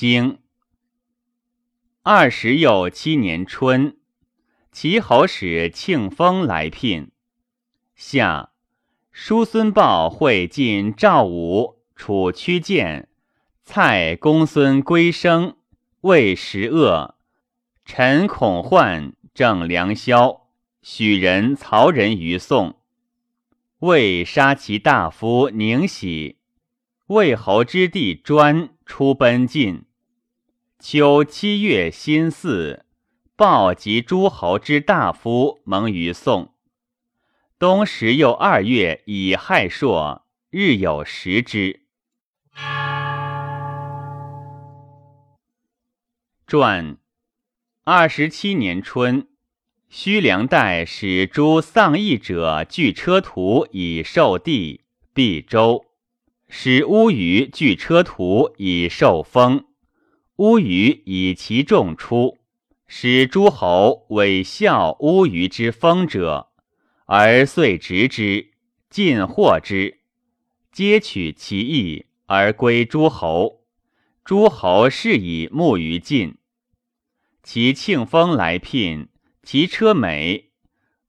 经二十又七年春，齐侯使庆丰来聘。夏，叔孙豹会晋赵武、楚屈建、蔡公孙归生，魏时恶，陈孔焕郑良萧，许人曹仁于宋。魏杀其大夫宁喜，魏侯之弟专出奔晋。秋七月辛巳，鲍及诸侯之大夫蒙于宋。冬十又二月，乙亥朔，日有食之。传二十七年春，须梁代使诸丧役者聚车徒以受地，毕州；使乌鱼聚车徒以受封。乌鱼以其众出，使诸侯委效乌鱼之封者。而遂执之，尽获之，皆取其意而归诸侯。诸侯是以慕于晋。其庆丰来聘，其车美。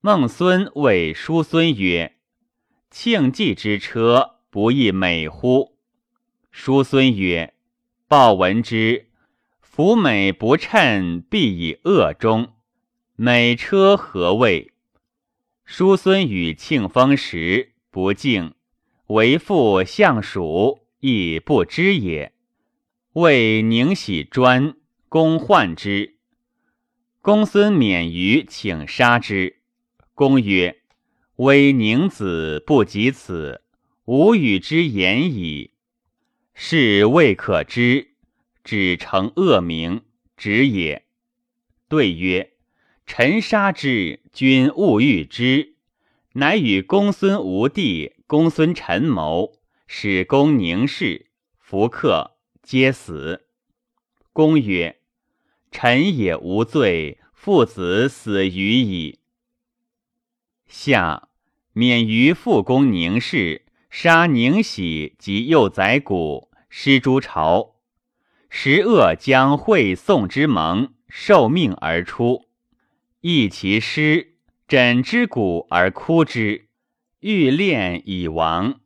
孟孙谓叔孙曰：“庆忌之车不亦美乎？”叔孙曰：“报闻之，夫美不称，必以恶终。美车何谓？”叔孙与庆丰时不敬，为父相属亦不知也。为宁喜专公患之，公孙免于请杀之。公曰：“威宁子不及此，无与之言矣。是未可知，只成恶名，止也。”对曰。臣杀之，君勿欲之。乃与公孙无弟、公孙陈谋，使公宁氏、福克皆死。公曰：“臣也无罪，父子死于矣。”下免于复公宁氏，杀宁喜及幼宰谷，失诸朝。时恶将会宋之盟，受命而出。忆其师，枕之骨而哭之，欲恋以亡。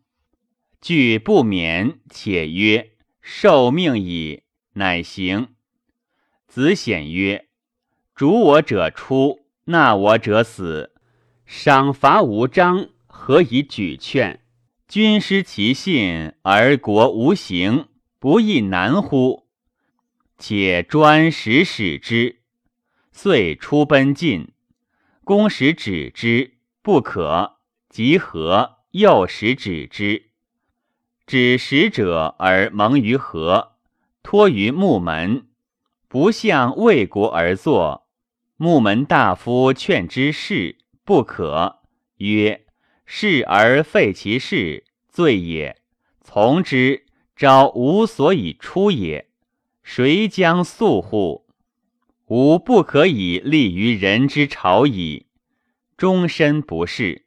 惧不免，且曰：“受命矣。”乃行。子显曰：“主我者出，纳我者死。赏罚无章，何以举劝？君失其信，而国无形，不亦难乎？且专使使之。”遂出奔晋，公使止之，不可。即和，又使止之。止使者而蒙于河，托于木门，不向魏国而坐。木门大夫劝之事，不可。曰：事而废其事，罪也。从之，昭无所以出也。谁将速乎？吾不可以立于人之朝矣，终身不仕。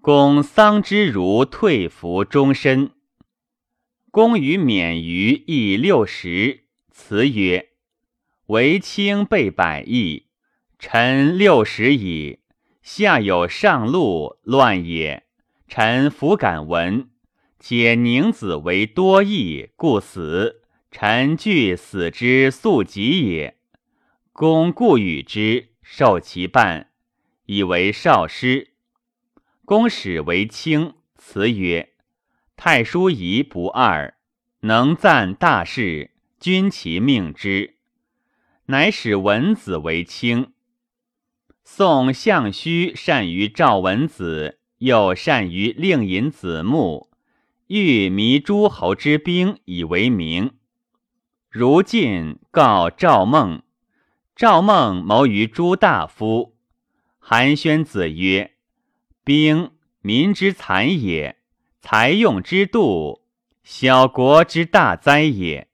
公丧之如退服终身。公于免于邑六十，辞曰：“为卿备百亿，臣六十矣。下有上路乱也，臣弗敢闻。且宁子为多义，故死。臣惧死之速疾也。”公故与之，受其半，以为少师。公使为卿，辞曰：“太叔仪不二，能赞大事，君其命之。”乃使文子为卿。宋相须善于赵文子，又善于令尹子木，欲迷诸侯之兵以为名。如晋告赵孟。赵孟谋于诸大夫，韩宣子曰：“兵民之残也，财用之度，小国之大灾也。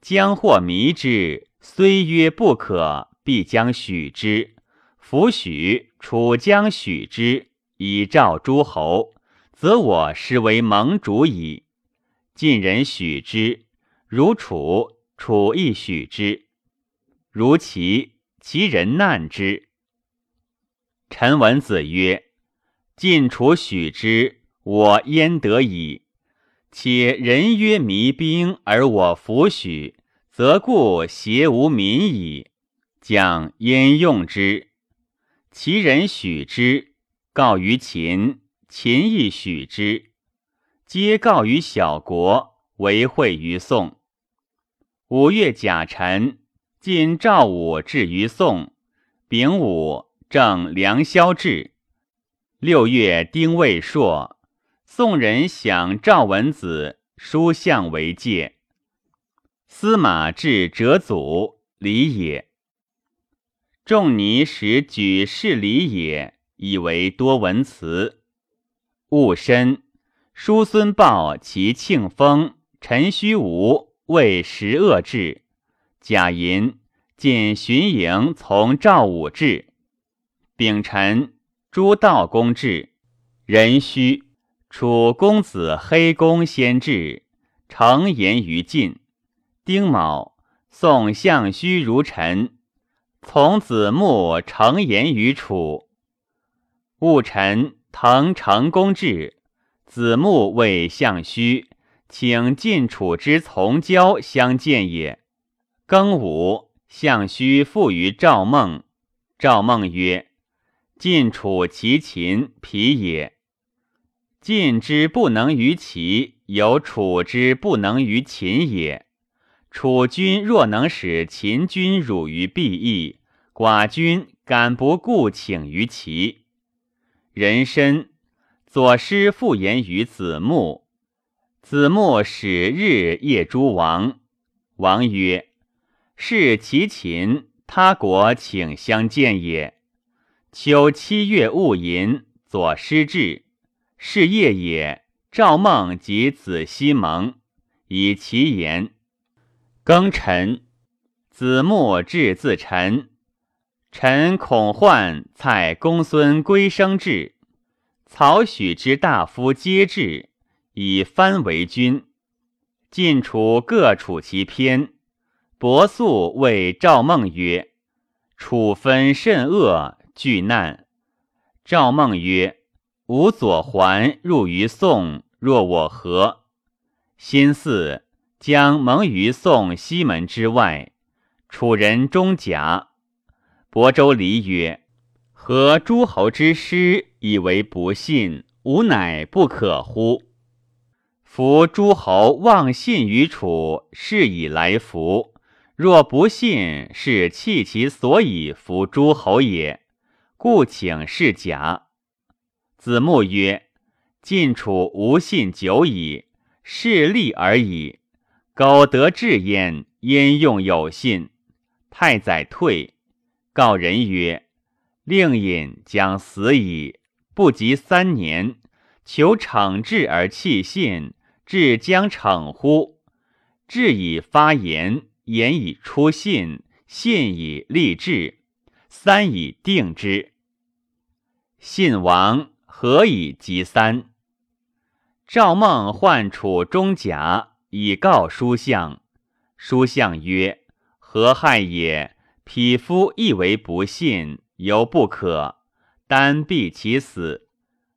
将或迷之，虽曰不可，必将许之。夫许，楚将许之，以召诸侯，则我实为盟主矣。晋人许之，如楚楚亦许之。如其，其人难之。陈文子曰：“晋楚许之，我焉得矣？且人曰迷兵，而我弗许，则故邪无民矣。将焉用之？其人许之，告于秦，秦亦许之，皆告于小国，为惠于宋。五月甲辰，晋赵武至于宋。丙午。”正梁萧至，六月丁未朔，宋人享赵文子书相为戒。司马至折祖礼也。仲尼使举事礼也，以为多文辞。戊申，叔孙豹其庆丰、陈虚无为十恶至，贾银进巡营从赵武至。丙辰，诸道公至，壬戌，楚公子黑公先至，承言于晋。丁卯，宋相须如臣，从子木承言于楚。戊辰，滕成公至，子木谓相须，请晋楚之从交相见也。庚午，相须复于赵孟，赵孟曰。晋楚其秦皮也，晋之不能于齐，有楚之不能于秦也。楚君若能使秦君辱于必邑，寡君敢不顾请于齐？人参，左师复言于子木，子木始日夜诸王，王曰：“是其秦，他国请相见也。”秋七月戊寅，左师至，是夜也。赵孟及子西蒙，以其言。庚辰，子木至自陈。臣恐患蔡公孙归生至，曹许之大夫皆至，以藩为君。晋楚各处其偏。伯素谓赵孟曰：“楚分甚恶。”惧难，赵孟曰：“吾左环入于宋，若我何？”辛巳，将蒙于宋西门之外。楚人中甲。亳州离曰：“何诸侯之师以为不信？吾乃不可乎？夫诸侯忘信于楚，是以来服。若不信，是弃其所以服诸侯也。”故请示假。子木曰：“晋楚无信久矣，势利而已。苟得志焉，焉用有信？”太宰退，告人曰：“令尹将死矣，不及三年，求惩治而弃信，至将逞乎？治以发言，言以出信，信以立志，三以定之。”信王何以及三？赵孟唤楚中甲以告书相。书相曰：“何害也？匹夫亦为不信，犹不可，单避其死。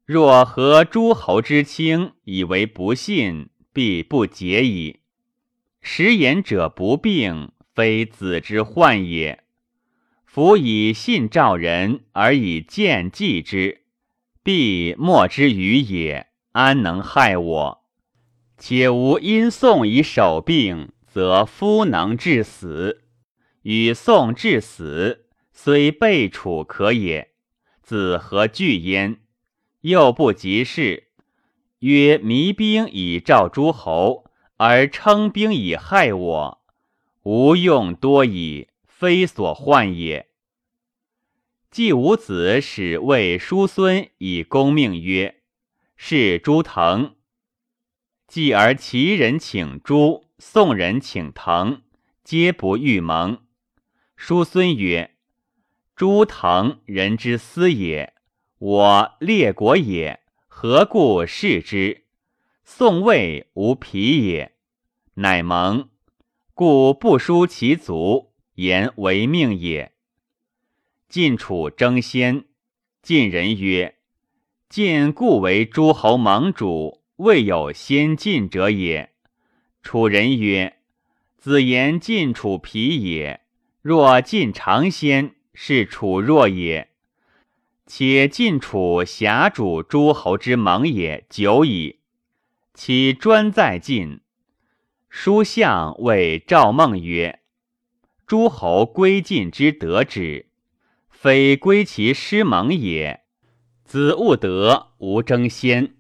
若合诸侯之轻，以为不信，必不解矣。食言者不病，非子之患也。”夫以信召人而以见计之，必莫之于也，安能害我？且吾因宋以守病，则夫能致死。与宋致死，虽备楚可也。子何惧焉？又不及事。曰：迷兵以召诸侯，而称兵以害我，无用多矣。非所患也。季武子使谓叔孙以公命曰：“是朱腾。”继而齐人请朱，宋人请腾，皆不欲盟。叔孙曰：“朱腾人之私也，我列国也，何故视之？宋魏无匹也，乃盟。故不疏其族，言为命也。晋楚争先，晋人曰：“晋故为诸侯盟主，未有先晋者也。”楚人曰：“子言晋楚皮也。若晋尝先，是楚弱也。且晋楚辖主诸侯之盟也久矣，其专在晋。”书相谓赵孟曰：“诸侯归晋之得之。”非归其师盟也，子务德无争先，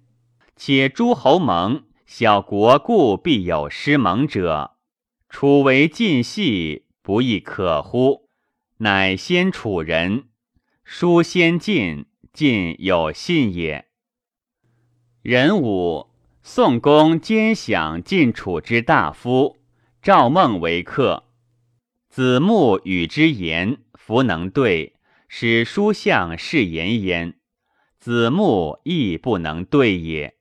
且诸侯盟，小国故必有师盟者。楚为晋系，不亦可乎？乃先楚人，书先晋，晋有信也。人武，宋公兼享晋楚之大夫，赵孟为客，子木与之言，弗能对。使书相是言焉，子木亦不能对也。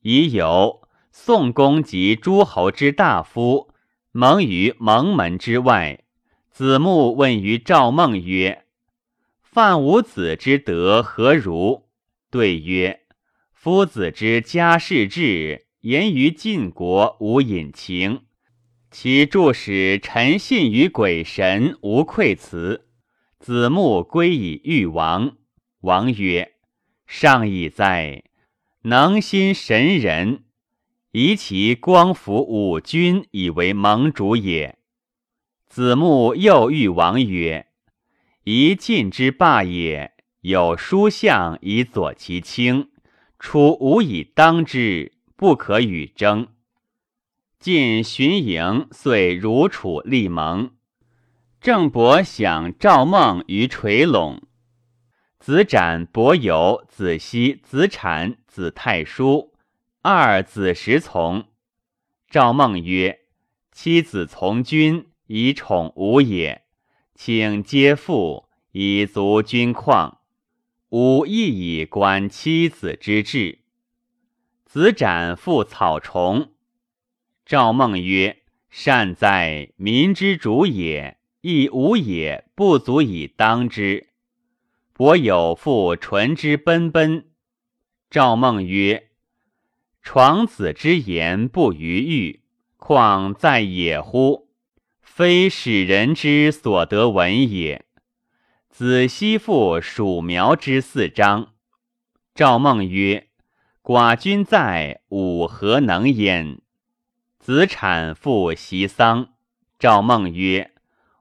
已有宋公及诸侯之大夫蒙于蒙门之外，子木问于赵孟曰：“范无子之德何如？”对曰：“夫子之家世志，言于晋国无隐情，其著使臣信于鬼神，无愧辞。”子木归以欲王，王曰：“上矣哉！能心神人，以其光服五君，以为盟主也。”子木又欲王曰：“宜晋之霸也，有书相以佐其轻，楚无以当之，不可与争。晋荀盈遂如楚立盟。”郑伯享赵孟于垂陇，子展、伯友、子西、子产、子太叔二子时从。赵孟曰：“妻子从君，以宠吾也，请皆父以足君况。吾亦以观妻子之志。”子斩复草虫。赵孟曰：“善哉，民之主也。”亦无也不足以当之。伯有复唇之奔奔。赵孟曰：“床子之言不逾玉，况在野乎？非使人之所得闻也。”子奚复属苗之四章。赵孟曰：“寡君在，吾何能焉？”子产复袭丧。赵孟曰。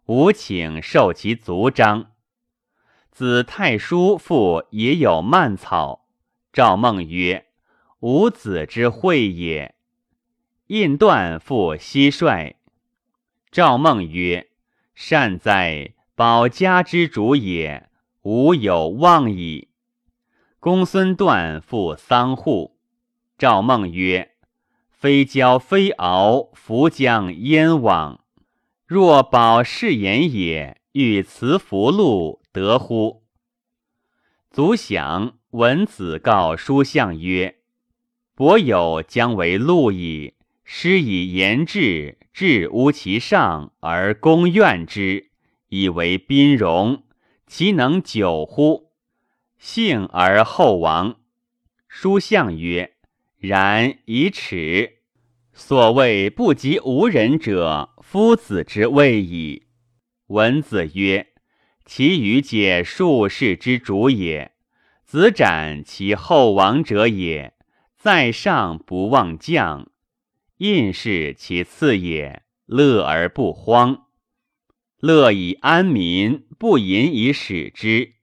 吾请受其族章。子太叔父也有蔓草。赵孟曰：“吾子之惠也。”印断复蟋蟀。赵孟曰：“善哉，保家之主也！吾有望矣。”公孙段复桑户。赵孟曰：“非骄非敖，弗将燕往。”若保世言也，欲辞福禄，得乎？卒享闻子告书相曰：“伯有将为禄矣。师以言志，志乌其上而公怨之，以为宾荣，其能久乎？幸而后亡。”书相曰：“然以耻。”所谓不及无人者，夫子之谓矣。文子曰：“其余皆术士之主也。子斩其后亡者也，在上不忘将。印是其次也，乐而不荒，乐以安民，不淫以使之。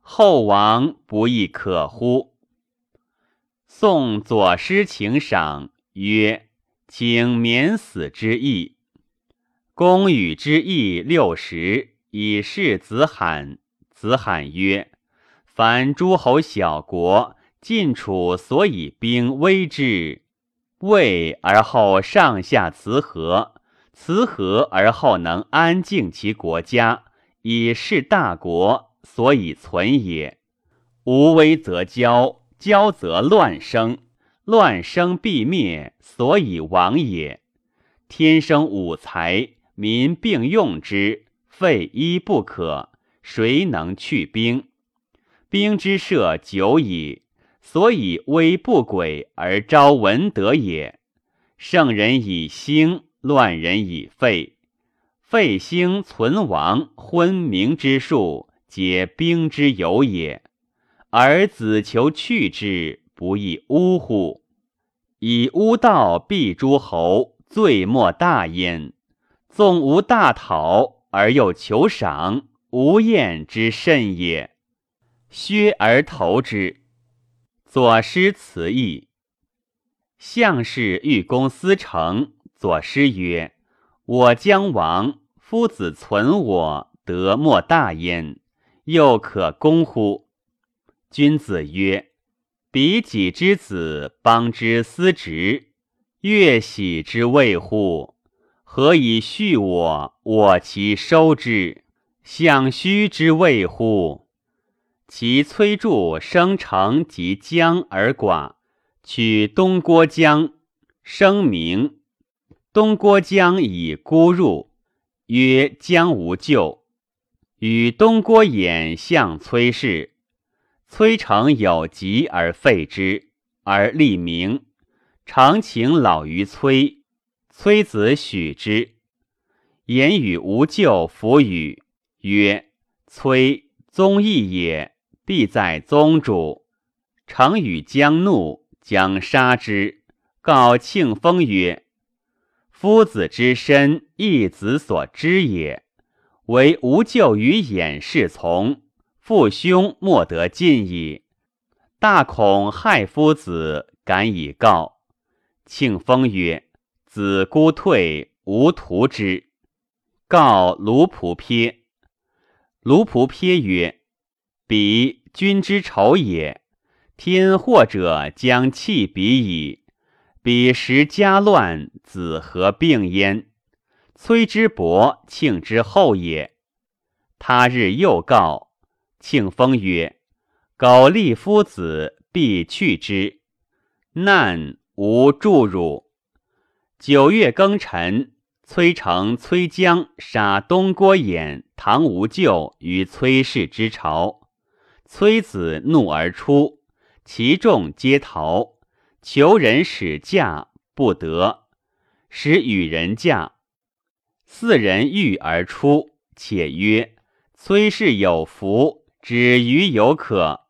后王不亦可乎？”宋左师请赏曰。请免死之意。公与之意六十，以示子罕。子罕曰：“凡诸侯小国，晋楚所以兵威之，位而后上下辞和，辞和而后能安静其国家，以示大国，所以存也。无威则骄，骄则乱生。”乱生必灭，所以亡也。天生五才，民并用之，废一不可。谁能去兵？兵之设久矣，所以威不轨而招文德也。圣人以兴，乱人以废。废兴存亡，昏明之术，皆兵之有也。而子求去之，不亦呜乎？以巫道避诸侯，罪莫大焉。纵无大讨，而又求赏，无厌之甚也。削而投之。左师辞义。项氏欲攻司城，左师曰：“我将亡。”夫子存我，德莫大焉，又可攻乎？君子曰：“彼己之子，邦之司职，乐喜之谓乎？何以恤我？我其收之，相虚之谓乎？其崔杼生成及江而寡，取东郭江，声名。东郭江以孤入。”曰将无救，与东郭衍相崔氏。崔成有疾而废之，而立名。常请老于崔，崔子许之。言语无咎，弗与曰：“崔宗义也，必在宗主。”成与将怒，将杀之。告庆丰曰。夫子之身，一子所知也。唯无咎于掩侍从，父兄莫得进矣。大恐害夫子，敢以告。庆丰曰：“子孤退，无图之。”告卢仆骉。卢仆骉曰：“彼君之仇也，天祸者将弃彼矣。”彼时家乱，子何病焉？崔之伯，庆之后也。他日又告庆封曰：“苟立夫子，必去之。难无助汝。”九月庚辰，崔成、崔江杀东郭偃、唐无咎于崔氏之朝。崔子怒而出，其众皆逃。求人使驾，不得，使与人驾。四人欲而出，且曰：“崔氏有福，止于有可。”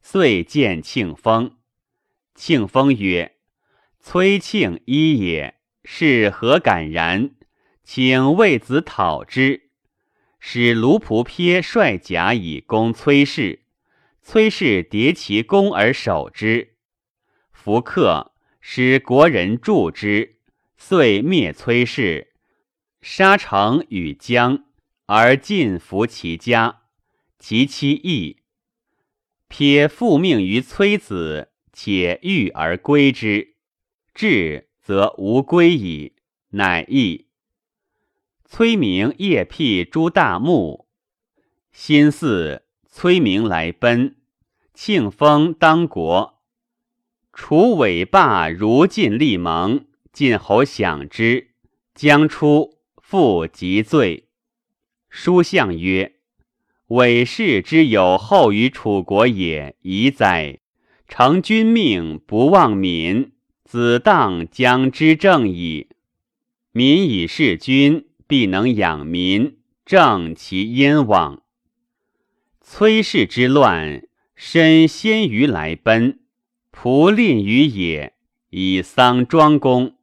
遂见庆丰。庆丰曰：“崔庆一也，是何敢然？请为子讨之。”使卢仆骉率甲以攻崔氏，崔氏迭其功而守之。弗克使国人助之，遂灭崔氏，杀成与将，而尽服其家。其妻义，撇复命于崔子，且欲而归之。至则无归矣，乃义。崔明夜辟诸大墓，新巳，崔明来奔，庆封当国。楚尾霸如晋立盟，晋侯享之，将出，复即罪。书相曰：“韦氏之有后于楚国也，宜哉！承君命，不忘民，子当将之正矣。民以事君，必能养民，正其殷往。崔氏之乱，身先于来奔。”仆吝于野，以丧庄公。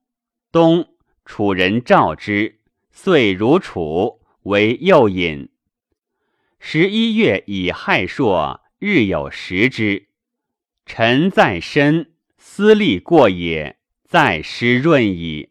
冬，楚人召之，遂如楚，为右尹。十一月乙亥朔，日有食之。臣在身，思力过也，再湿润矣。